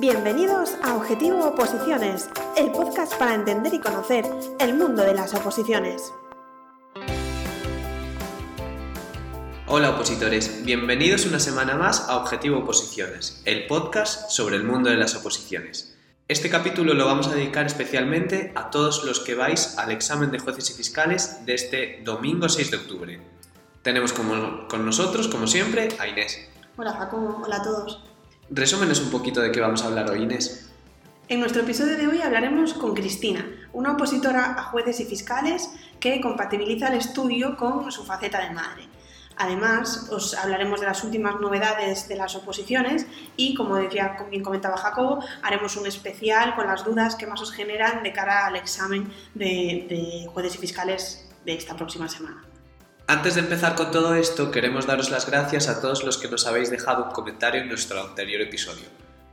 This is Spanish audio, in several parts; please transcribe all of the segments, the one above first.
Bienvenidos a Objetivo Oposiciones, el podcast para entender y conocer el mundo de las oposiciones. Hola opositores, bienvenidos una semana más a Objetivo Oposiciones, el podcast sobre el mundo de las oposiciones. Este capítulo lo vamos a dedicar especialmente a todos los que vais al examen de jueces y fiscales de este domingo 6 de octubre. Tenemos con nosotros, como siempre, a Inés. Hola Jacobo, hola a todos. Resúmenos un poquito de qué vamos a hablar hoy, Inés. En nuestro episodio de hoy hablaremos con Cristina, una opositora a jueces y fiscales que compatibiliza el estudio con su faceta de madre. Además, os hablaremos de las últimas novedades de las oposiciones y, como decía, bien comentaba Jacobo, haremos un especial con las dudas que más os generan de cara al examen de, de jueces y fiscales de esta próxima semana. Antes de empezar con todo esto, queremos daros las gracias a todos los que nos habéis dejado un comentario en nuestro anterior episodio.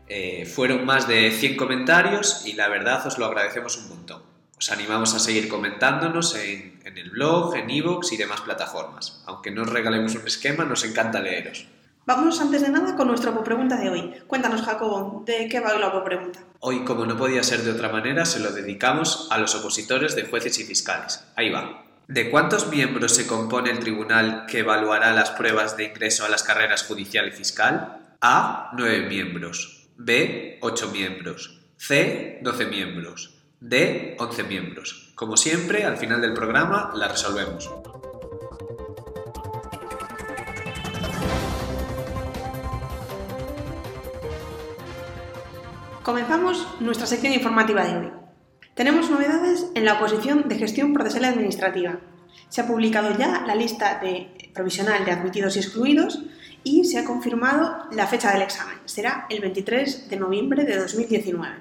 Eh, fueron más de 100 comentarios y la verdad os lo agradecemos un montón. Os animamos a seguir comentándonos en, el blog, en iVoox y demás plataformas. Aunque no os regalemos un esquema, nos encanta leeros. Vamos antes de nada con nuestra pregunta de hoy. Cuéntanos, Jacobo, ¿de qué va hoy la pregunta? Hoy, como no podía ser de otra manera, se lo dedicamos a los opositores de jueces y fiscales. Ahí va. ¿De cuántos miembros se compone el tribunal que evaluará las pruebas de ingreso a las carreras judicial y fiscal? A. 9 miembros. B. 8 miembros. C. 12 miembros. D. 11 miembros. Como siempre, al final del programa la resolvemos. Comenzamos nuestra sección informativa de hoy. Tenemos novedades en la oposición de gestión procesal administrativa. Se ha publicado ya la lista provisional de admitidos y excluidos y se ha confirmado la fecha del examen. Será el 23 de noviembre de 2019.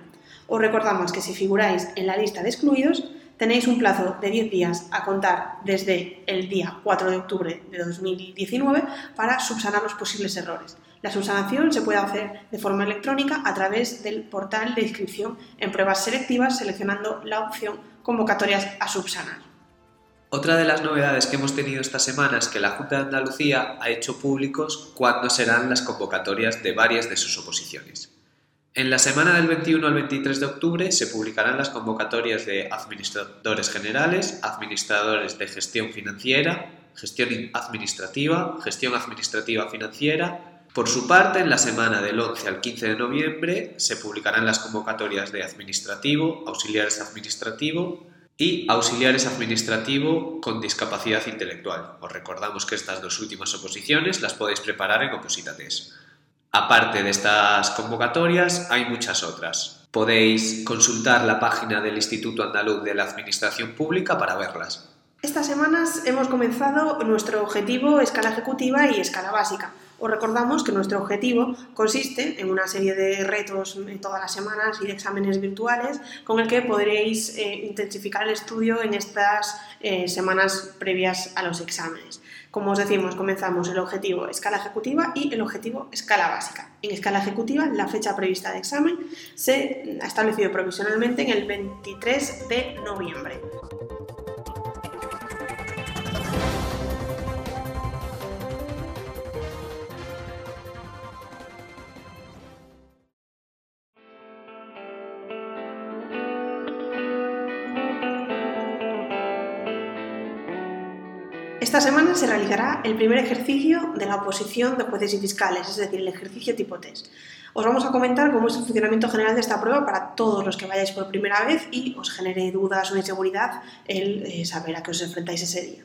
Os recordamos que si figuráis en la lista de excluidos, tenéis un plazo de 10 días a contar desde el día 4 de octubre de 2019 para subsanar los posibles errores. La subsanación se puede hacer de forma electrónica a través del portal de inscripción en pruebas selectivas seleccionando la opción convocatorias a subsanar. Otra de las novedades que hemos tenido esta semana es que la Junta de Andalucía ha hecho públicos cuándo serán las convocatorias de varias de sus oposiciones. En la semana del 21 al 23 de octubre se publicarán las convocatorias de administradores generales, administradores de gestión financiera, gestión administrativa, gestión administrativa financiera. Por su parte, en la semana del 11 al 15 de noviembre se publicarán las convocatorias de administrativo, auxiliares administrativo y auxiliares administrativo con discapacidad intelectual. Os recordamos que estas dos últimas oposiciones las podéis preparar en Opositates. Aparte de estas convocatorias, hay muchas otras. Podéis consultar la página del Instituto Andaluz de la Administración Pública para verlas. Estas semanas hemos comenzado nuestro objetivo escala ejecutiva y escala básica. Os recordamos que nuestro objetivo consiste en una serie de retos todas las semanas y de exámenes virtuales con el que podréis eh, intensificar el estudio en estas eh, semanas previas a los exámenes. Como os decimos, comenzamos el objetivo escala ejecutiva y el objetivo escala básica. En escala ejecutiva, la fecha prevista de examen se ha establecido provisionalmente en el 23 de noviembre. Semana se realizará el primer ejercicio de la oposición de jueces y fiscales, es decir, el ejercicio tipo test. Os vamos a comentar cómo es el funcionamiento general de esta prueba para todos los que vayáis por primera vez y os genere dudas o inseguridad el eh, saber a qué os enfrentáis ese día.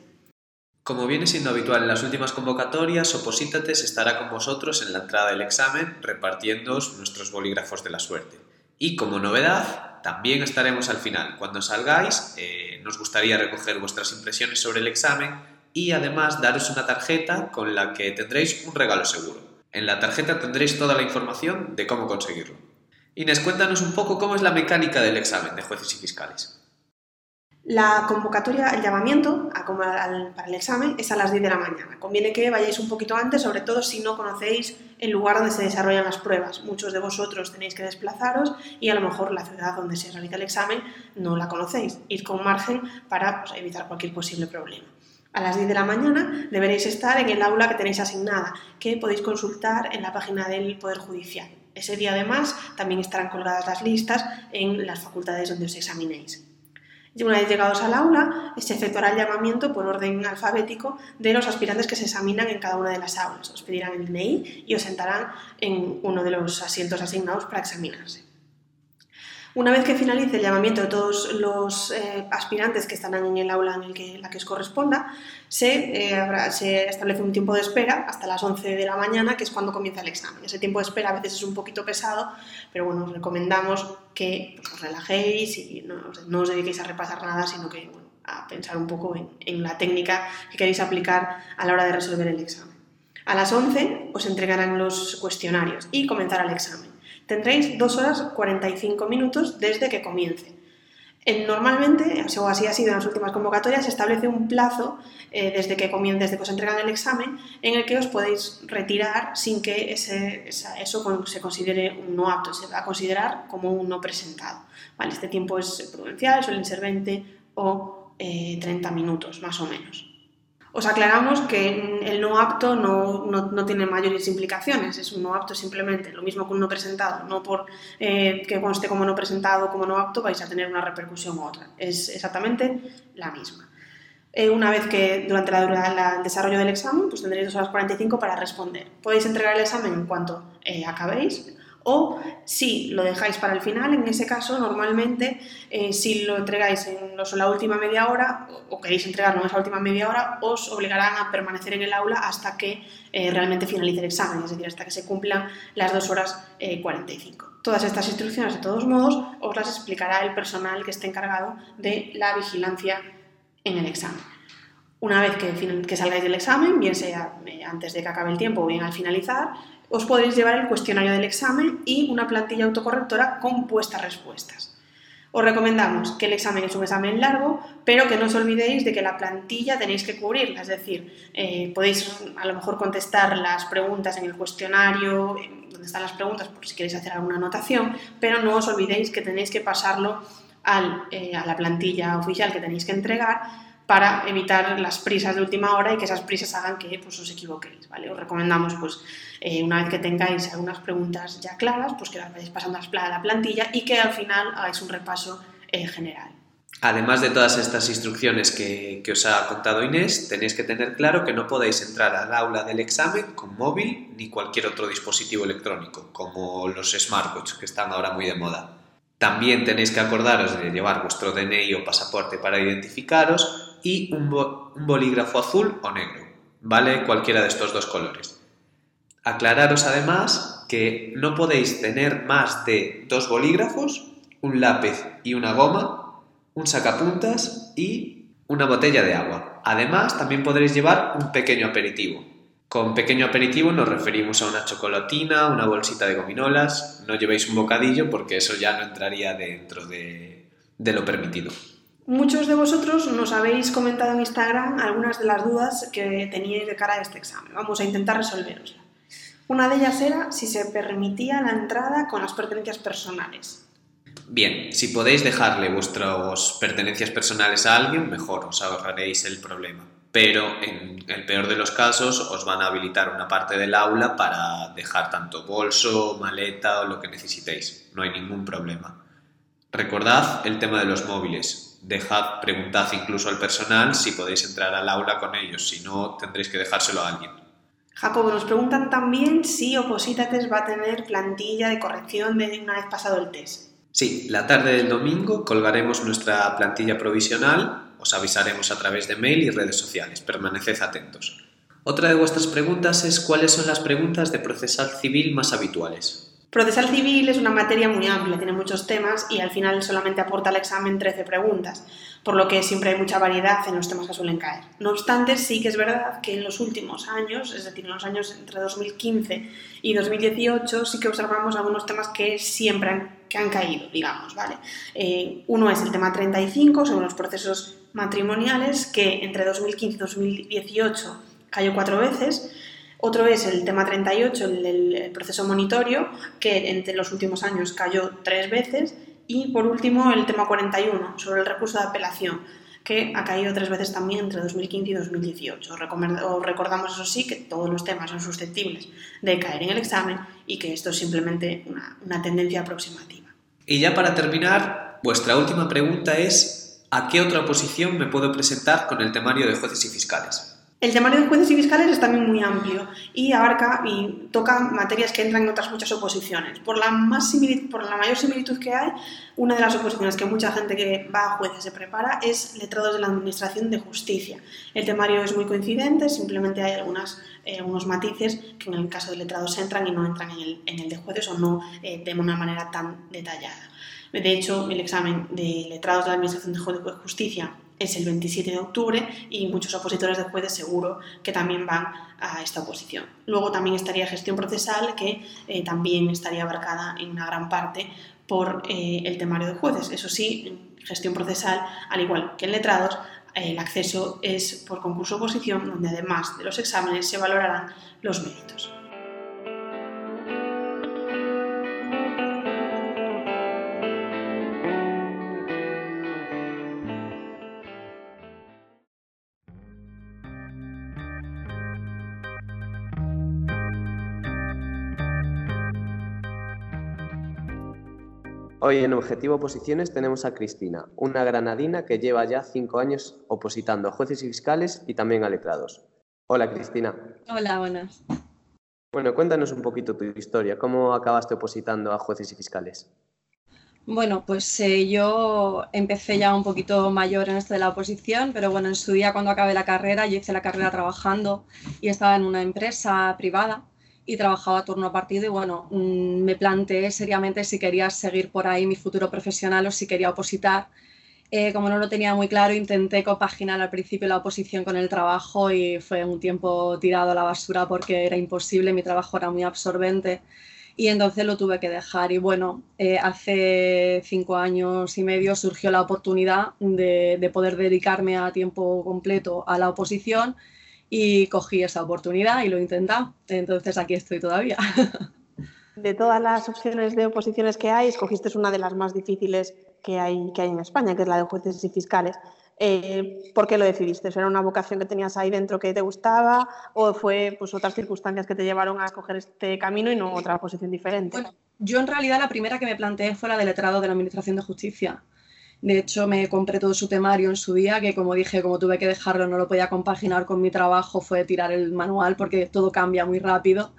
Como viene siendo habitual en las últimas convocatorias, Oposítates estará con vosotros en la entrada del examen repartiéndoos nuestros bolígrafos de la suerte. Y como novedad, también estaremos al final. Cuando salgáis, eh, nos gustaría recoger vuestras impresiones sobre el examen y además daros una tarjeta con la que tendréis un regalo seguro. En la tarjeta tendréis toda la información de cómo conseguirlo. Inés, cuéntanos un poco cómo es la mecánica del examen de jueces y fiscales. La convocatoria, el llamamiento para el examen es a las 10 de la mañana. Conviene que vayáis un poquito antes, sobre todo si no conocéis el lugar donde se desarrollan las pruebas. Muchos de vosotros tenéis que desplazaros y a lo mejor la ciudad donde se realiza el examen no la conocéis. Ir con margen para pues, evitar cualquier posible problema. A las 10 de la mañana deberéis estar en el aula que tenéis asignada, que podéis consultar en la página del Poder Judicial. Ese día además también estarán colgadas las listas en las facultades donde os examinéis. Y una vez llegados al aula, se efectuará el llamamiento por orden alfabético de los aspirantes que se examinan en cada una de las aulas. Os pedirán el DNI y os sentarán en uno de los asientos asignados para examinarse. Una vez que finalice el llamamiento de todos los eh, aspirantes que estarán en el aula en el que, la que os corresponda, se, eh, se, establece un tiempo de espera hasta las 11 de la mañana, que es cuando comienza el examen. Ese tiempo de espera a veces es un poquito pesado, pero bueno, os recomendamos que pues, os relajéis y no, no, os dediquéis a repasar nada, sino que bueno, a pensar un poco en, en la técnica que queréis aplicar a la hora de resolver el examen. A las 11 os entregarán los cuestionarios y comenzará el examen. Tendréis 2 horas 45 minutos desde que comience. Normalmente, o así ha sido en las últimas convocatorias, se establece un plazo eh, desde, que desde que os entregan el examen en el que os podéis retirar sin que eso se considere un no apto, se va a considerar como un no presentado. Este tiempo es prudencial, suelen ser 20 o 30 eh, minutos más o menos. Os aclaramos que el no apto no, no, tiene mayores implicaciones, es un no apto simplemente, lo mismo que un no presentado, no por eh, que conste como no presentado o como no apto vais a tener una repercusión u otra, es exactamente la misma. Eh, una vez que durante la, el desarrollo del examen, pues tendréis 2 horas 45 para responder. Podéis entregar el examen en cuanto eh, acabéis, o si lo dejáis para el final, en ese caso, normalmente, eh, si lo entregáis en la última media hora o queréis entregarlo en esa última media hora, os obligarán a permanecer en el aula hasta que eh, realmente finalice el examen, es decir, hasta que se cumplan las 2 horas 45. Eh, Todas estas instrucciones, de todos modos, os las explicará el personal que esté encargado de la vigilancia en el examen. Una vez que, que salgáis del examen, bien sea antes de que acabe el tiempo o bien al finalizar, os podréis llevar el cuestionario del examen y una plantilla autocorrectora con puestas respuestas. Os recomendamos que el examen es un examen largo, pero que no os olvidéis de que la plantilla tenéis que cubrirla, es decir, eh, podéis a lo mejor contestar las preguntas en el cuestionario, donde están las preguntas, por si queréis hacer alguna anotación, pero no os olvidéis que tenéis que pasarlo eh, a la plantilla oficial que tenéis que entregar para evitar las prisas de última hora y que esas prisas hagan que pues, os equivoquéis. ¿vale? Os recomendamos, pues, eh, una vez que tengáis algunas preguntas ya claras, pues que las vayáis pasando a la plantilla y que al final hagáis un repaso eh, general. Además de todas estas instrucciones que, que, os ha contado Inés, tenéis que tener claro que no podéis entrar al aula del examen con móvil ni cualquier otro dispositivo electrónico, como los smartwatches que están ahora muy de moda. También tenéis que acordaros de llevar vuestro DNI o pasaporte para identificaros y un, bolígrafo azul o negro, ¿vale? Cualquiera de estos dos colores. Aclararos además que no podéis tener más de dos bolígrafos, un lápiz y una goma, un sacapuntas y una botella de agua. Además, también podréis llevar un pequeño aperitivo. Con pequeño aperitivo nos referimos a una chocolatina, una bolsita de gominolas. No llevéis un bocadillo porque eso ya no entraría dentro de lo permitido. Muchos de vosotros nos habéis comentado en Instagram algunas de las dudas que teníais de cara a este examen. Vamos a intentar resolveroslas. Una de ellas era si se permitía la entrada con las pertenencias personales. Bien, si podéis dejarle vuestras pertenencias personales a alguien, mejor, os ahorraréis el problema. Pero en el peor de los casos os van a habilitar una parte del aula para dejar tanto bolso, maleta o lo que necesitéis. No hay ningún problema. Recordad el tema de los móviles dejad, preguntad incluso al personal si podéis entrar al aula con ellos, si no tendréis que dejárselo a alguien. Jacobo, nos preguntan también si Opositates va a tener plantilla de corrección de una vez pasado el test. Sí, la tarde del domingo colgaremos nuestra plantilla provisional, os avisaremos a través de mail y redes sociales, permaneced atentos. Otra de vuestras preguntas es cuáles son las preguntas de procesal civil más habituales. Procesal civil es una materia muy amplia, tiene muchos temas y al final solamente aporta al examen 13 preguntas, por lo que siempre hay mucha variedad en los temas que suelen caer. No obstante, sí que es verdad que en los últimos años, es decir, en los años entre 2015 y 2018, sí que observamos algunos temas que siempre han, que han caído, digamos, ¿vale? Eh, uno es el tema 35 sobre los procesos matrimoniales, que entre 2015 y 2018 cayó cuatro veces, otro es el tema 38, el del proceso monitorio, que entre los últimos años cayó tres veces. Y por último, el tema 41, sobre el recurso de apelación, que ha caído tres veces también entre 2015 y 2018. Os recordamos, eso sí, que todos los temas son susceptibles de caer en el examen y que esto es simplemente una, una tendencia aproximativa. Y ya para terminar, vuestra última pregunta es ¿a qué otra oposición me puedo presentar con el temario de jueces y fiscales? El temario de jueces y fiscales es también muy amplio y abarca y toca materias que entran en otras muchas oposiciones. Por la, más por la mayor similitud que hay, una de las oposiciones que mucha gente que va a jueces se prepara es letrados de la Administración de Justicia. El temario es muy coincidente, simplemente hay algunas, eh, algunos matices que en el caso de letrados entran y no entran en el, en el de jueces o no eh, de una manera tan detallada. De hecho, el examen de letrados de la Administración de Justicia es el 27 de octubre y muchos opositores de jueces seguro que también van a esta oposición. Luego también estaría gestión procesal, que eh, también estaría abarcada en una gran parte por eh, el temario de jueces. Eso sí, gestión procesal, al igual que en letrados, el acceso es por concurso oposición, donde además de los exámenes se valorarán los méritos. Hoy en Objetivo Oposiciones tenemos a Cristina, una granadina que lleva ya cinco años opositando a jueces y fiscales y también a letrados. Hola Cristina. Hola, buenas. Bueno, cuéntanos un poquito tu historia. ¿Cómo acabaste opositando a jueces y fiscales? Bueno, pues eh, yo empecé ya un poquito mayor en esto de la oposición, pero bueno, en su día cuando acabé la carrera, yo hice la carrera trabajando y estaba en una empresa privada y trabajaba a turno partido y bueno, mm, me planteé seriamente si quería seguir por ahí mi futuro profesional o si quería opositar. Eh, como no lo tenía muy claro, intenté compaginar al principio la oposición con el trabajo y fue un tiempo tirado a la basura porque era imposible, mi trabajo era muy absorbente y entonces lo tuve que dejar. Y bueno, eh, hace cinco años y medio surgió la oportunidad de poder dedicarme a tiempo completo a la oposición y cogí esa oportunidad y lo intenté. Entonces aquí estoy todavía. De todas las opciones de oposiciones que hay, escogiste una de las más difíciles que hay, que hay en España, que es la de jueces y fiscales. Eh, ¿Por qué lo decidiste? ¿Era una vocación que tenías ahí dentro que te gustaba o fue pues, otras circunstancias que te llevaron a escoger este camino y no otra posición diferente? Bueno, yo en realidad la primera que me planteé fue la de letrado de la Administración de Justicia. De hecho, me compré todo su temario en su día, que como dije, como tuve que dejarlo, no lo podía compaginar con mi trabajo, fue tirar el manual porque todo cambia muy rápido.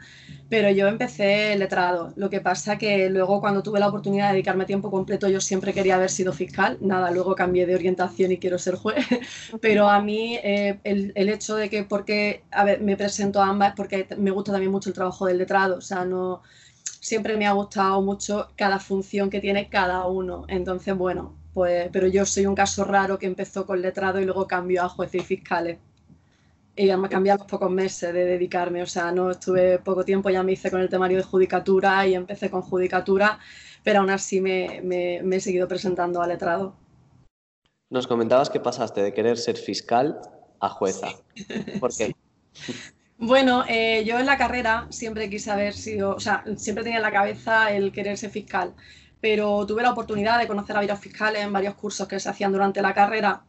Pero yo empecé letrado. Lo que pasa que luego cuando tuve la oportunidad de dedicarme tiempo completo, yo siempre quería haber sido fiscal. Nada, luego cambié de orientación y quiero ser juez. Pero a mí eh, el, el, hecho de que, porque, a ver, me presento a ambas, porque me gusta también mucho el trabajo del letrado. O sea, no, siempre me ha gustado mucho cada función que tiene cada uno. Entonces, bueno, pues, pero yo soy un caso raro que empezó con letrado y luego cambió a jueces y fiscales. Y me cambié a los pocos meses de dedicarme, o sea, no estuve poco tiempo, ya me hice con el temario de judicatura y empecé con judicatura, pero aún así me, he seguido presentando a letrado. Nos comentabas que pasaste de querer ser fiscal a jueza. ¿Por qué? Bueno, eh, yo en la carrera siempre quise haber sido, o sea, siempre tenía en la cabeza el querer ser fiscal pero tuve la oportunidad de conocer a varios fiscales en varios cursos que se hacían durante la carrera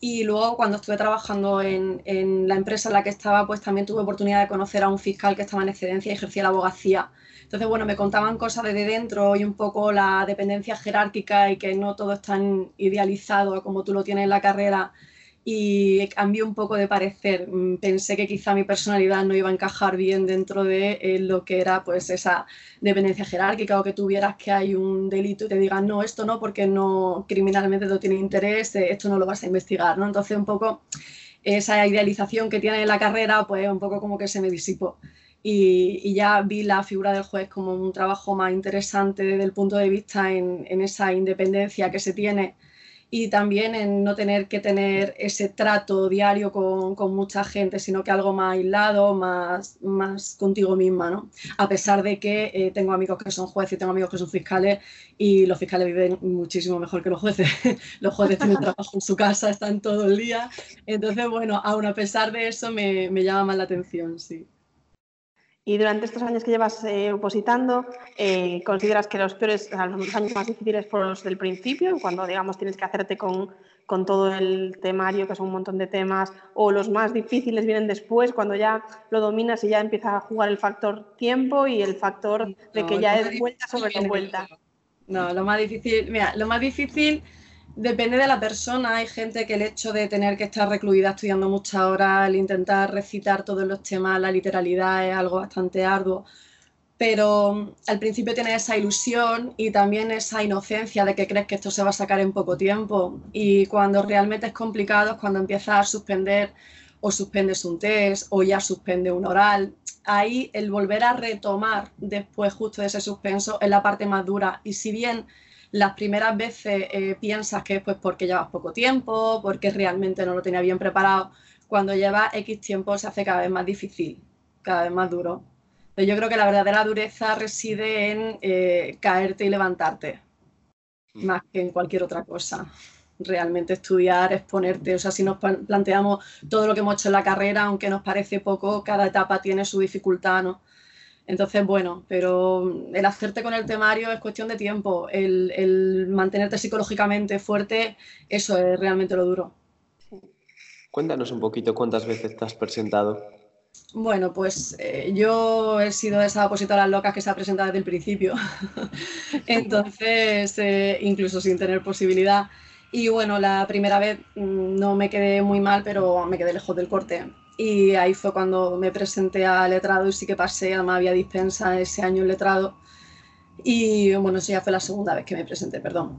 y luego cuando estuve trabajando en, en, la empresa en la que estaba, pues también tuve oportunidad de conocer a un fiscal que estaba en excedencia y ejercía la abogacía. Entonces, bueno, me contaban cosas desde dentro y un poco la dependencia jerárquica y que no todo es tan idealizado como tú lo tienes en la carrera y cambió un poco de parecer. Mm, pensé que quizá mi personalidad no iba a encajar bien dentro de eh, lo que era pues esa dependencia jerárquica o que tuvieras que hay un delito y te digan no, esto no porque no criminalmente no tiene interés, eh, esto no lo vas a investigar, ¿no? Entonces un poco esa idealización que tiene la carrera pues un poco como que se me disipó. Y, y, ya vi la figura del juez como un trabajo más interesante desde el punto de vista en, en esa independencia que se tiene y también en no tener que tener ese trato diario con, con, mucha gente, sino que algo más aislado, más, más contigo misma, ¿no? A pesar de que eh, tengo amigos que son jueces y tengo amigos que son fiscales y los fiscales viven muchísimo mejor que los jueces. los jueces tienen trabajo en su casa, están todo el día. Entonces, bueno, aún a pesar de eso me, me llama más la atención, sí. Y durante estos años que llevas eh, opositando, eh, ¿consideras que los peores, los años más difíciles fueron los del principio, cuando digamos tienes que hacerte con, con todo el temario, que son un montón de temas, o los más difíciles vienen después, cuando ya lo dominas y ya empieza a jugar el factor tiempo y el factor de que ya es vuelta sobre la vuelta. No, lo más difícil, mira, lo más difícil depende de la persona. Hay gente que el hecho de tener que estar recluida estudiando muchas horas, el intentar recitar todos los temas, la literalidad es algo bastante arduo pero mm, al principio tienes esa ilusión y también esa inocencia de que crees que esto se va a sacar en poco tiempo y cuando realmente es complicado es cuando empiezas a suspender o suspendes un test o ya suspende un oral. Ahí el volver a retomar después justo de ese suspenso es la parte más dura y si bien las primeras veces eh, piensas que es pues porque llevas poco tiempo, porque realmente no lo tenía bien preparado, cuando llevas X tiempo se hace cada vez más difícil, cada vez más duro. Yo creo que la verdadera dureza reside en eh, caerte y levantarte, mm. más que en cualquier otra cosa. Realmente estudiar, exponerte, o sea, si nos planteamos todo lo que hemos hecho en la carrera, aunque nos parece poco, cada etapa tiene su dificultad, ¿no? Entonces, bueno, pero el hacerte con el temario es cuestión de tiempo, el, el mantenerte psicológicamente fuerte, eso es realmente lo duro. Cuéntanos un poquito cuántas veces te has presentado. Bueno, pues eh, yo he sido esa opositora loca que se ha presentado desde el principio. Entonces, eh, incluso sin tener posibilidad. Y bueno, la primera vez mm, no me quedé muy mal, pero me quedé lejos del corte. Y ahí fue cuando me presenté a letrado y sí que pasé, además había dispensa ese año en letrado. Y bueno, eso ya fue la segunda vez que me presenté, perdón.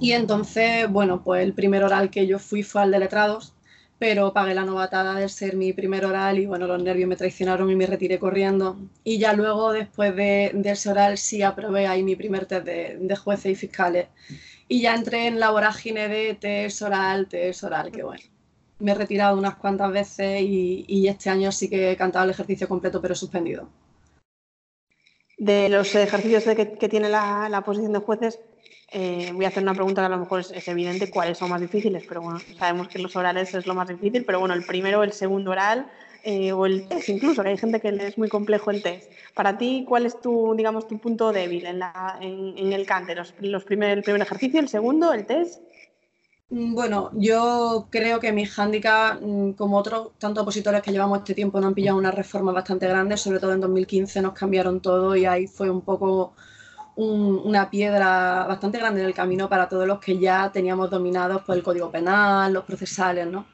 Y entonces, bueno, pues el primer oral que yo fui fue al de letrados pero pagué la novatada de ser mi primer oral y bueno, los nervios me traicionaron y me retiré corriendo. Y ya luego, después de, ese oral, sí aprobé ahí mi primer test de, jueces y fiscales. Y ya entré en la vorágine de test oral, test oral, que bueno. Me he retirado unas cuantas veces y, este año sí que he cantado el ejercicio completo, pero suspendido. De los ejercicios que, tiene la, la posición de jueces, eh, voy a hacer una pregunta que a lo mejor es, evidente cuáles son más difíciles, pero bueno, sabemos que los orales es lo más difícil, pero bueno, el primero, el segundo oral eh, o el test incluso, que hay gente que le es muy complejo el test. Para ti, ¿cuál es tu, digamos, tu punto débil en, la, en, el cante? Los, los primer, el primer ejercicio, el segundo, el test. Mm, bueno, yo creo que mi hándicap, mm, como otros tantos opositores que llevamos este tiempo, no han pillado una reforma bastante grande, sobre todo en 2015 nos cambiaron todo y ahí fue un poco una piedra bastante grande en el camino para todos los que ya teníamos dominados por el código penal, los procesales, ¿no?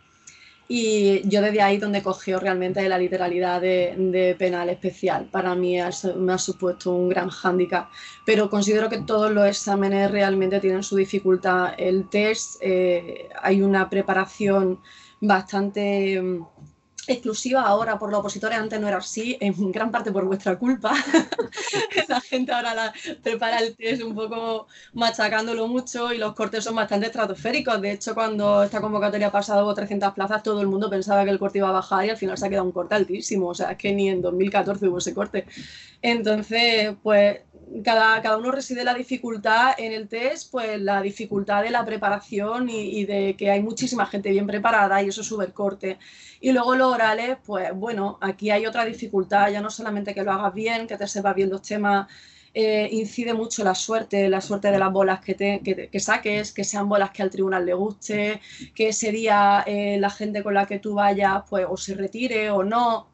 Y yo desde ahí donde cogió realmente la literalidad de, penal especial. Para mí me ha supuesto un gran hándicap, pero considero que todos los exámenes realmente tienen su dificultad. El test, eh, hay una preparación bastante exclusiva ahora por los opositores, antes no era así, en gran parte por vuestra culpa. la gente ahora la, prepara el test un poco machacándolo mucho y los cortes son bastante estratosféricos. De hecho, cuando esta convocatoria ha pasado hubo 300 plazas, todo el mundo pensaba que el corte iba a bajar y al final se ha quedado un corte altísimo. O sea, es que ni en 2014 hubo ese corte. Entonces, pues cada, cada, uno reside la dificultad en el test, pues la dificultad de la preparación y, de que hay muchísima gente bien preparada y eso sube el corte. Y luego los orales, pues bueno, aquí hay otra dificultad, ya no solamente que lo hagas bien, que te sepas bien los temas, eh, incide mucho la suerte, la suerte de las bolas que, te, que, saques, que sean bolas que al tribunal le guste, que ese día eh, la gente con la que tú vayas, pues o se retire o no.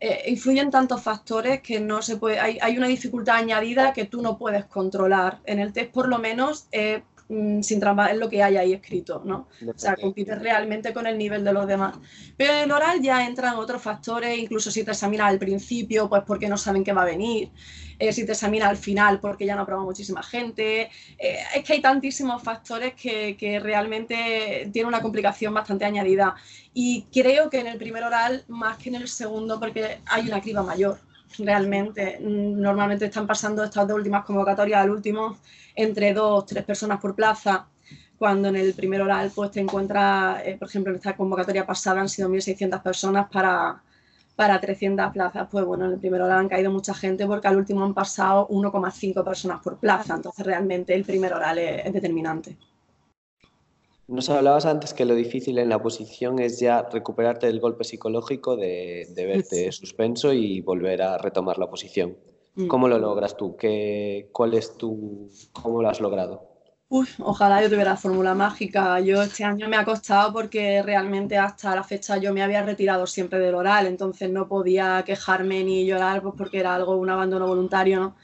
Eh, influyen tantos factores que no se puede, hay, una dificultad añadida que tú no puedes controlar. En el test, por lo menos, eh, mm, sin trampa, es lo que hay ahí escrito, ¿no? O sea, compites realmente con el nivel de los demás. Pero en el oral ya entran otros factores, incluso si te examinas al principio, pues porque no saben qué va a venir. Eh, si te examina al final porque ya no probado muchísima gente. Eh, es que hay tantísimos factores que, que, realmente tiene una complicación bastante añadida. Y creo que en el primer oral, más que en el segundo, porque hay una criba mayor. Realmente, mm, normalmente están pasando estas dos últimas convocatorias al último entre dos, tres personas por plaza cuando en el primer oral pues te encuentras, eh, por ejemplo, en esta convocatoria pasada han sido 1.600 personas para, para 300 plazas, pues bueno, en el primero oral han caído mucha gente porque al último han pasado 1,5 personas por plaza, entonces realmente el primer oral es, determinante. Nos hablabas antes que lo difícil en la oposición es ya recuperarte del golpe psicológico de, verte suspenso y volver a retomar la oposición. Mm. ¿Cómo lo logras tú? ¿Qué, ¿Cuál es tu, ¿Cómo lo has logrado? Uf, ojalá yo tuviera la fórmula mágica. Yo este año me ha costado porque realmente hasta la fecha yo me había retirado siempre del oral, entonces no podía quejarme ni llorar pues porque era algo, un abandono voluntario, ¿no?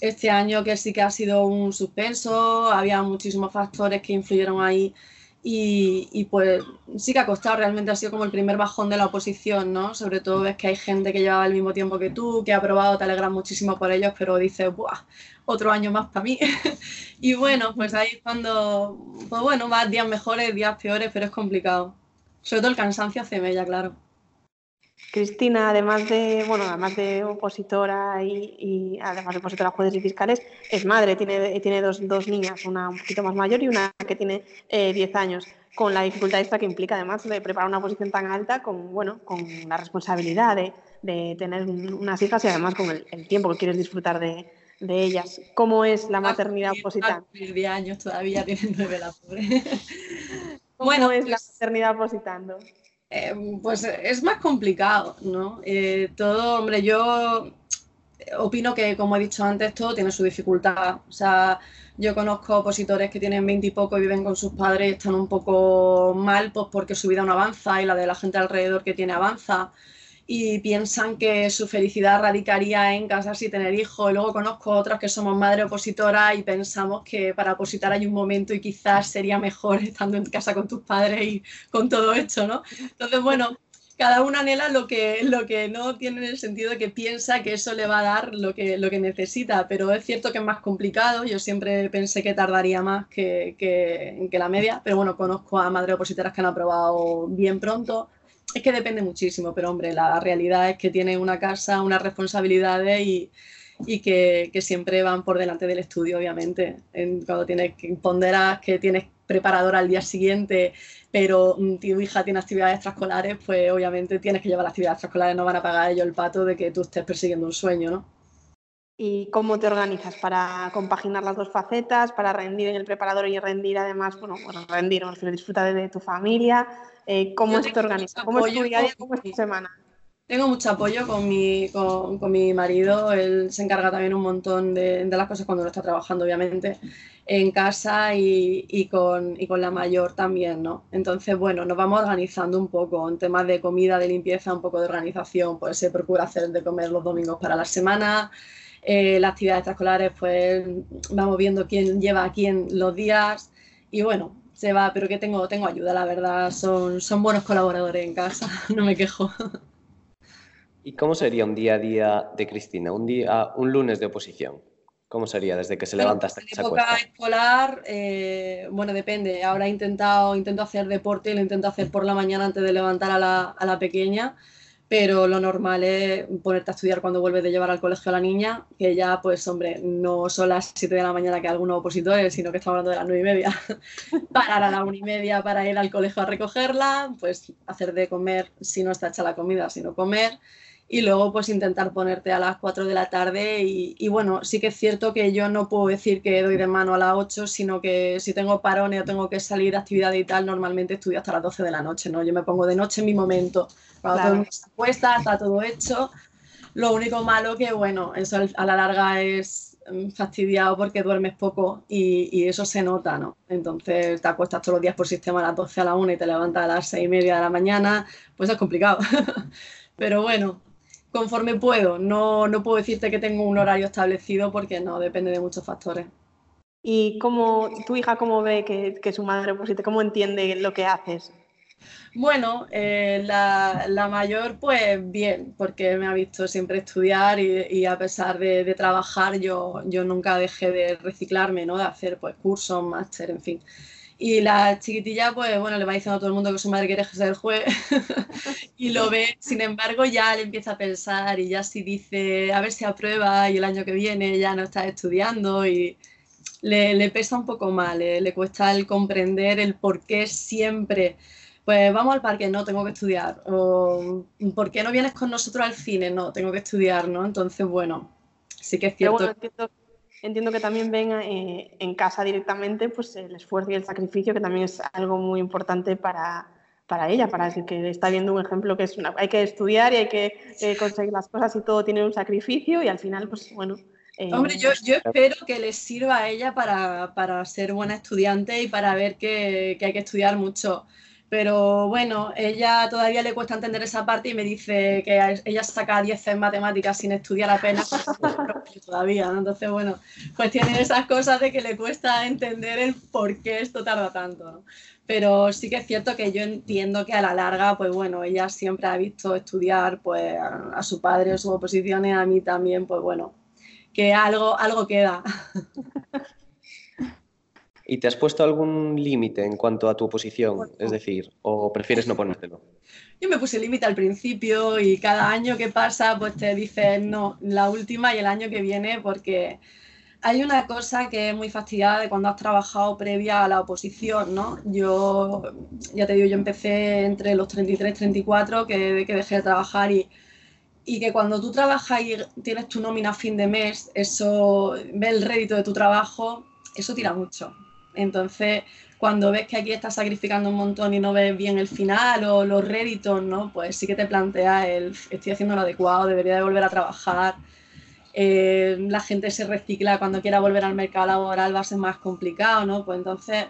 Este año que sí que ha sido un suspenso, había muchísimos factores que influyeron ahí y, pues sí que ha costado, realmente ha sido como el primer bajón de la oposición, ¿no? Sobre todo ves que hay gente que llevaba el mismo tiempo que tú, que ha probado, te alegras muchísimo por ellos, pero dices, ¡buah! Otro año más para mí. y bueno, pues ahí es cuando, pues bueno, más días mejores, días peores, pero es complicado. Sobre todo el cansancio hace mella, claro. Cristina, además de, bueno, además de opositora y, además de opositora a jueces y fiscales, es madre, tiene, tiene dos, niñas, una un poquito más mayor y una que tiene 10 eh, años, con la dificultad esta que implica además de preparar una posición tan alta con, bueno, con la responsabilidad de, tener unas hijas y además con el, tiempo que quieres disfrutar de, ellas. ¿Cómo es la maternidad opositando? 10 años todavía, tienen nueve la pobre. ¿Cómo bueno, es la pues maternidad opositando? Eh, pues es más complicado, ¿no? Eh, todo, hombre, yo opino que, como he dicho antes, todo tiene su dificultad. O sea, yo conozco opositores que tienen 20 y poco y viven con sus padres y están un poco mal, pues porque su vida no avanza y la de la gente alrededor que tiene avanza y piensan que su felicidad radicaría en casarse y tener hijos. Luego conozco otras que somos madre opositora y pensamos que para opositar hay un momento y quizás sería mejor estando en casa con tus padres y con todo hecho, ¿no? Entonces, bueno, cada una anhela lo que, lo que no tiene en el sentido de que piensa que eso le va a dar lo que, lo que necesita, pero es cierto que es más complicado. Yo siempre pensé que tardaría más que, que, que la media, pero bueno, conozco a madres opositoras que han aprobado bien pronto es que depende muchísimo, pero hombre, la realidad es que tiene una casa, unas responsabilidades y, que, siempre van por delante del estudio, obviamente. En, cuando tienes que ponderas que tienes preparadora al día siguiente, pero tu hija tiene actividades extraescolares, pues obviamente tienes que llevar las actividades extraescolares, no van a pagar ellos el pato de que tú estés persiguiendo un sueño, ¿no? ¿Y cómo te organizas para compaginar las dos facetas, para rendir en el preparador y rendir además, bueno, bueno rendir, me refiero disfrutar de tu familia? Eh, ¿Cómo organización? ¿Cómo es tu día ¿Cómo es tu semana? Tengo mucho apoyo con mi, con, con, mi marido, él se encarga también un montón de, de, las cosas cuando no está trabajando, obviamente, en casa y, y, con, y, con, la mayor también, ¿no? Entonces, bueno, nos vamos organizando un poco en temas de comida, de limpieza, un poco de organización, pues se procura hacer de comer los domingos para la semana, eh, las actividades extraescolares, pues vamos viendo quién lleva a quién los días y bueno, se va, pero que tengo, tengo ayuda, la verdad, son, son buenos colaboradores en casa, no me quejo. ¿Y cómo sería un día a día de Cristina, un día, un lunes de oposición? ¿Cómo sería desde que se levanta hasta que se acuesta? En época escolar, eh, bueno, depende. Ahora he intentado, intento hacer deporte y lo intento hacer por la mañana antes de levantar a la, a la pequeña pero lo normal es ponerte a estudiar cuando vuelves de llevar al colegio a la niña, que ya, pues, hombre, no son las 7 de la mañana que algunos opositores, sino que estamos hablando de las 9 y media, parar a las 1 y media para ir al colegio a recogerla, pues hacer de comer si no está hecha la comida, sino comer, y luego pues intentar ponerte a las 4 de la tarde y, bueno, sí que es cierto que yo no puedo decir que doy de mano a las 8, sino que si tengo parones o tengo que salir de actividad y tal, normalmente estudio hasta las 12 de la noche, ¿no? Yo me pongo de noche en mi momento, cuando todo está puesta, está todo hecho. Lo único malo que, bueno, eso a la larga es mm, fastidiado porque duermes poco y, y, eso se nota, ¿no? Entonces te acuestas todos los días por sistema a las 12 a la 1 y te levantas a las 6 y media de la mañana, pues es complicado. Pero bueno, conforme puedo. No, no puedo decirte que tengo un horario establecido porque no, depende de muchos factores. ¿Y cómo, tu hija cómo ve que, su madre oposite? ¿Cómo entiende lo que haces? Bueno, eh, la, mayor pues bien, porque me ha visto siempre estudiar y, a pesar de, trabajar yo, yo nunca dejé de reciclarme, ¿no? de hacer pues cursos, máster, en fin. Y la chiquitilla, pues bueno, le va diciendo a todo el mundo que su madre quiere ser juez y lo ve. Sin embargo, ya le empieza a pensar y ya si dice, a ver si aprueba y el año que viene ya no está estudiando y le, le pesa un poco mal, le, le cuesta el comprender el por qué siempre pues vamos al parque, no, tengo que estudiar. O ¿por qué no vienes con nosotros al cine? No, tengo que estudiar, ¿no? Entonces, bueno, sí que es cierto entiendo que también ven eh, en casa directamente pues, el esfuerzo y el sacrificio, que también es algo muy importante para, para ella, para decir que está viendo un ejemplo que es una, hay que estudiar y hay que eh, conseguir las cosas y todo tiene un sacrificio y al final, pues bueno, Eh, Hombre, yo, espero que les sirva a ella para, ser buena estudiante y para ver que, hay que estudiar mucho. Pero bueno, ella todavía le cuesta entender esa parte y me dice que ella saca 10 en matemáticas sin estudiar apenas todavía. Entonces, bueno, pues tiene esas cosas de que le cuesta entender el por qué esto tarda tanto. Pero sí que es cierto que yo entiendo que a la larga, pues bueno, ella siempre ha visto estudiar pues, a, su padre en sus oposiciones, a mí también, pues bueno, que algo, algo queda. ¿Y te has puesto algún límite en cuanto a tu oposición? Es decir, ¿o prefieres no ponértelo? Yo me puse límite al principio y cada año que pasa, pues te dices, no, la última y el año que viene, porque hay una cosa que es muy fastidiada de cuando has trabajado previa a la oposición, ¿no? Yo, ya te digo, yo empecé entre los 33 y 34, que, que dejé de trabajar y y que cuando tú trabajas y tienes tu nómina a fin de mes, eso, ve el rédito de tu trabajo, eso tira mucho. Entonces, cuando ves que aquí estás sacrificando un montón y no ves bien el final o los réditos, ¿no? Pues sí que te planteas el, estoy haciendo lo adecuado, debería de volver a trabajar. Eh, la gente se recicla, cuando quiera volver al mercado laboral va a ser más complicado, ¿no? Pues entonces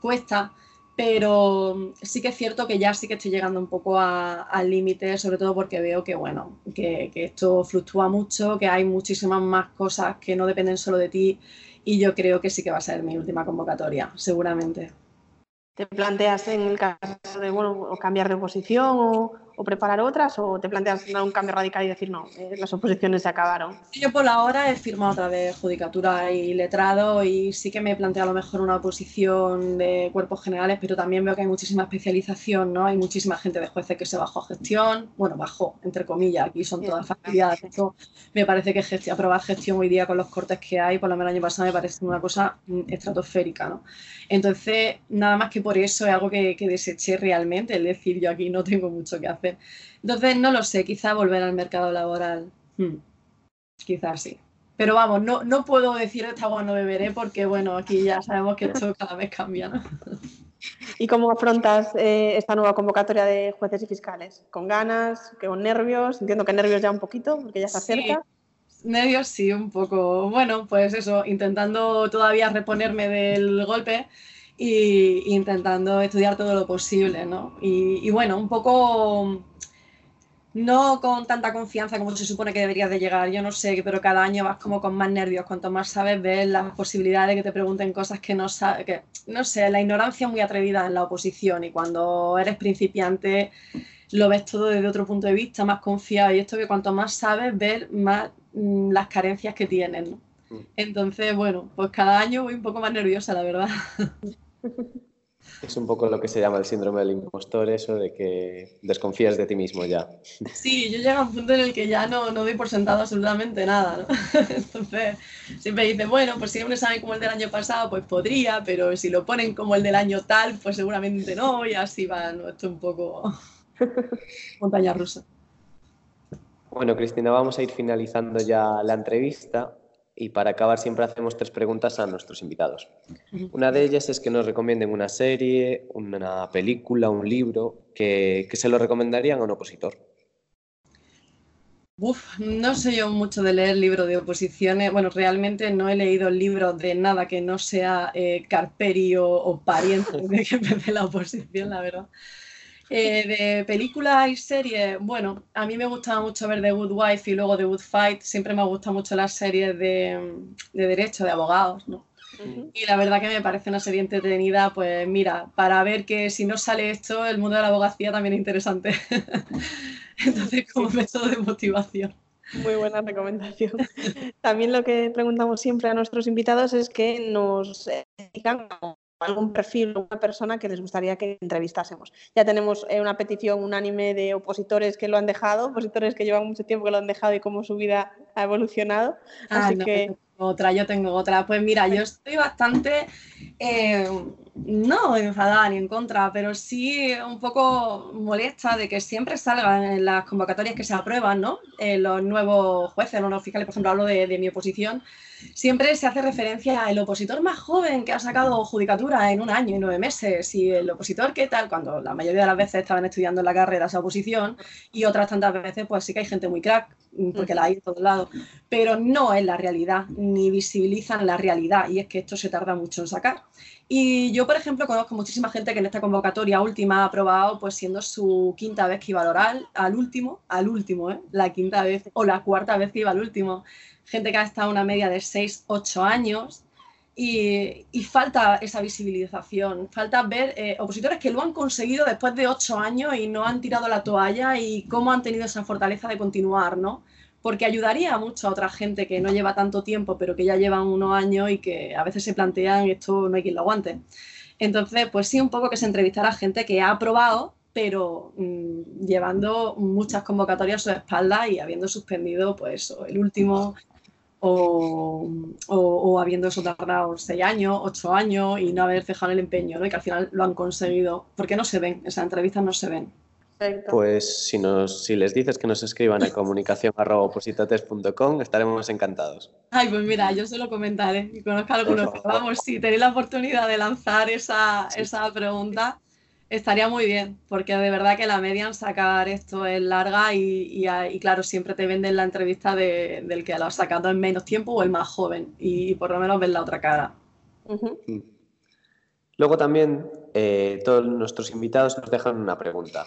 cuesta pero sí que es cierto que ya sí que estoy llegando un poco al límite, sobre todo porque veo que, bueno, que, esto fluctúa mucho, que hay muchísimas más cosas que no dependen solo de ti y yo creo que sí que va a ser mi última convocatoria, seguramente. ¿Te planteas en el caso de bueno, cambiar de posición o, o preparar otras o te planteas dar un cambio radical y decir no, eh, las oposiciones se acabaron? Yo por la hora he firmado otra vez judicatura y letrado y sí que me he planteado a lo mejor una oposición de cuerpos generales, pero también veo que hay muchísima especialización, ¿no? Hay muchísima gente de jueces que se bajó a gestión, bueno, bajó, entre comillas, aquí son todas facilidades. me parece que gestión, aprobar gestión hoy día con los cortes que hay, por lo menos el año pasado me parece una cosa mm, estratosférica, ¿no? Entonces, nada más que por eso es algo que, que deseché realmente, es decir, yo aquí no tengo mucho que hacer entonces, no lo sé, quizá volver al mercado laboral. Hmm. Quizás sí. Pero vamos, no, no puedo decir esta agua no beberé porque, bueno, aquí ya sabemos que esto cada vez cambia, ¿Y cómo afrontas eh, esta nueva convocatoria de jueces y fiscales? ¿Con ganas? ¿Con nervios? Entiendo que nervios ya un poquito, porque ya se acerca. nervios sí, un poco. Bueno, pues eso, intentando todavía reponerme del golpe y intentando estudiar todo lo posible, ¿no? Y, bueno, un poco no con tanta confianza como se supone que deberías de llegar, yo no sé, pero cada año vas como con más nervios, cuanto más sabes, ves las posibilidades de que te pregunten cosas que no sabes, que no sé, la ignorancia muy atrevida en la oposición y cuando eres principiante lo ves todo desde otro punto de vista, más confiado y esto que cuanto más sabes, ver más mm, las carencias que tienen, ¿no? Mm. Entonces, bueno, pues cada año voy un poco más nerviosa, la verdad. Es un poco lo que se llama el síndrome del impostor, eso de que desconfías de ti mismo ya. Sí, yo llego a un punto en el que ya no, no doy por sentado absolutamente nada. Entonces, siempre dice, bueno, pues si un examen como el del año pasado, pues podría, pero si lo ponen como el del año tal, pues seguramente no, y así va, ¿no? Esto es un poco montaña rusa. Bueno, Cristina, vamos a ir finalizando ya la entrevista y para acabar siempre hacemos tres preguntas a nuestros invitados. Una de ellas es que nos recomienden una serie, una película, un libro que, se lo recomendarían a un opositor. Uf, no sé yo mucho de leer libros de oposiciones. Bueno, realmente no he leído libros de nada que no sea eh, Carperio o pariente de que empecé la oposición, la verdad. Eh, de películas y series, bueno, a mí me gustaba mucho ver The Good Wife y luego The Good Fight. Siempre me gustan mucho las series de, de derecho, de abogados, ¿no? Y la verdad que me parece una serie entretenida, pues mira, para ver que si no sale esto, el mundo de la abogacía también es interesante. Entonces, como método de motivación. Muy buena recomendación. También lo que preguntamos siempre a nuestros invitados es que nos digan algún perfil o una persona que les gustaría que entrevistásemos. Ya tenemos eh, una petición unánime de opositores que lo han dejado, opositores que llevan mucho tiempo que lo han dejado y cómo su vida ha evolucionado. Ah, así que... Otra, yo tengo otra. Pues mira, yo estoy bastante... Eh, no enfadada ni en contra, pero sí un poco molesta de que siempre salgan en las convocatorias que se aprueban, ¿no? Eh, los nuevos jueces, los nuevos fiscales, por ejemplo, hablo de, mi oposición, siempre se hace referencia al opositor más joven que ha sacado judicatura en un año y nueve meses y el opositor qué tal, cuando la mayoría de las veces estaban estudiando en la carrera esa oposición y otras tantas veces pues sí que hay gente muy crack, mm, porque la hay de todos lados, pero no es la realidad, ni visibilizan la realidad y es que esto se tarda mucho en sacar. Y yo, por ejemplo, conozco muchísima gente que en esta convocatoria última ha aprobado, pues siendo su quinta vez que iba al oral, al último, al último, ¿eh? la quinta vez o la cuarta vez que iba al último gente que ha estado una media de 6, 8 años. Y, falta esa visibilización, falta ver eh, opositores que lo han conseguido después de 8 años y no han tirado la toalla y cómo han tenido esa fortaleza de continuar, ¿no? Porque ayudaría mucho a otra gente que no lleva tanto tiempo, pero que ya llevan unos años y que a veces se plantean esto no hay quien lo aguante. Entonces, pues sí, un poco que se entrevistara a gente que ha aprobado pero mm, llevando muchas convocatorias a su espalda y habiendo suspendido pues el último o, o, habiendo eso tardado seis años, ocho años y no haber dejado el empeño, ¿no? Y que al final lo han conseguido, porque no se ven, esas entrevistas no se ven. Pues si, nos, si les dices que nos escriban a comunicación.opositates.com estaremos encantados. Ay, pues mira, yo se lo comentaré y conozco a algunos. Vamos, si tenéis la oportunidad de lanzar esa, esa pregunta, Estaría muy bien, porque de verdad que la media en sacar esto es larga y, claro, siempre te venden la entrevista del que lo ha sacado en menos tiempo o el más joven y, por lo menos ven la otra cara. Luego también eh, todos nuestros invitados nos dejan una pregunta.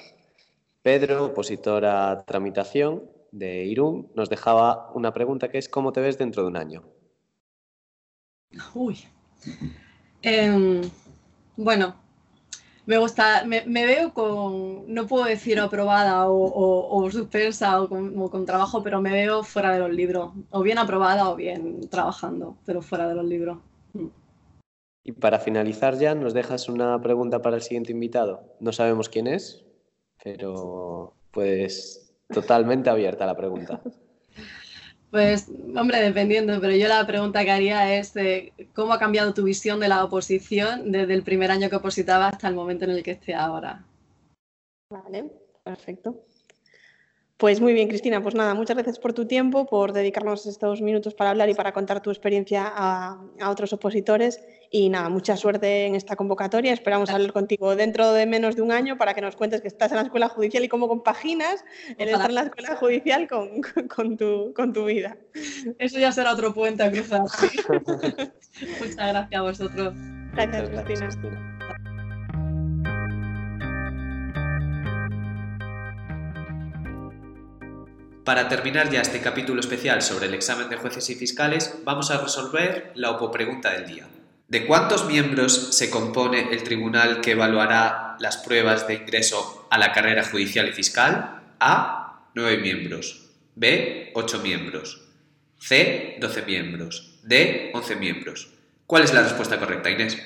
Pedro, opositora a tramitación de Irún, nos dejaba una pregunta que es ¿cómo te ves dentro de un año? Uy. Em, bueno, me gusta, me, veo con, no puedo decir aprobada o, suspensa o con, trabajo, pero me veo fuera de los libros, o bien aprobada o bien trabajando, pero fuera de los libros. Mm. Y para finalizar ya, nos dejas una pregunta para el siguiente invitado. No sabemos quién es, pero pues totalmente abierta la pregunta. Pues, hombre, dependiendo, pero yo la pregunta que haría es cómo ha cambiado tu visión de la oposición desde el primer año que opositaba hasta el momento en el que esté ahora. Vale, perfecto. Pues muy bien, Cristina. Pues nada, muchas gracias por tu tiempo, por dedicarnos estos minutos para hablar y para contar tu experiencia a, a otros opositores y nada, mucha suerte en esta convocatoria. Esperamos hablar contigo dentro de menos de un año para que nos cuentes que estás en la escuela judicial y cómo compaginas el estar en la escuela judicial con, con, tu, con tu vida. Eso ya será otro puente a cruzar. Muchas gracias a vosotros. Gracias, Cristina. Para terminar ya este capítulo especial sobre el examen de jueces y fiscales, vamos a resolver la opopregunta del día. ¿De cuántos miembros se compone el tribunal que evaluará las pruebas de ingreso a la carrera judicial y fiscal? A. 9 miembros. B. 8 miembros. C. 12 miembros. D. 11 miembros. ¿Cuál es la respuesta correcta, Inés?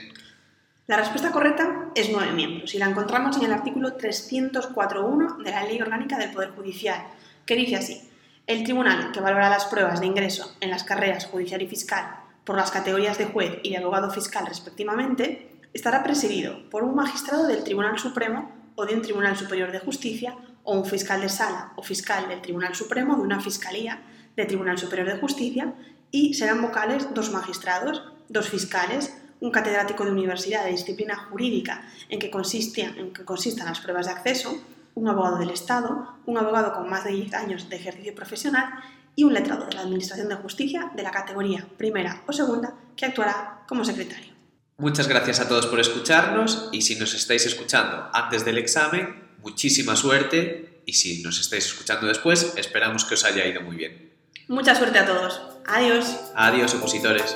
La respuesta correcta es 9 miembros y la encontramos en el artículo 304.1 de la Ley Orgánica del Poder Judicial, que dice así. El tribunal que valora las pruebas de ingreso en las carreras judicial y fiscal por las categorías de juez y de abogado fiscal respectivamente, estará presidido por un magistrado del Tribunal Supremo o de un Tribunal Superior de Justicia o un fiscal de sala o fiscal del Tribunal Supremo de una Fiscalía de Tribunal Superior de Justicia y serán vocales dos magistrados, dos fiscales, un catedrático de universidad de disciplina jurídica en que, en que consistan las pruebas de acceso, un abogado del Estado, un abogado con más de 10 años de ejercicio profesional y un letrado de la Administración de Justicia de la categoría primera o segunda que actuará como secretario. Muchas gracias a todos por escucharnos y si nos estáis escuchando antes del examen, muchísima suerte y si nos estáis escuchando después, esperamos que os haya ido muy bien. Mucha suerte a todos. Adiós. Adiós, opositores.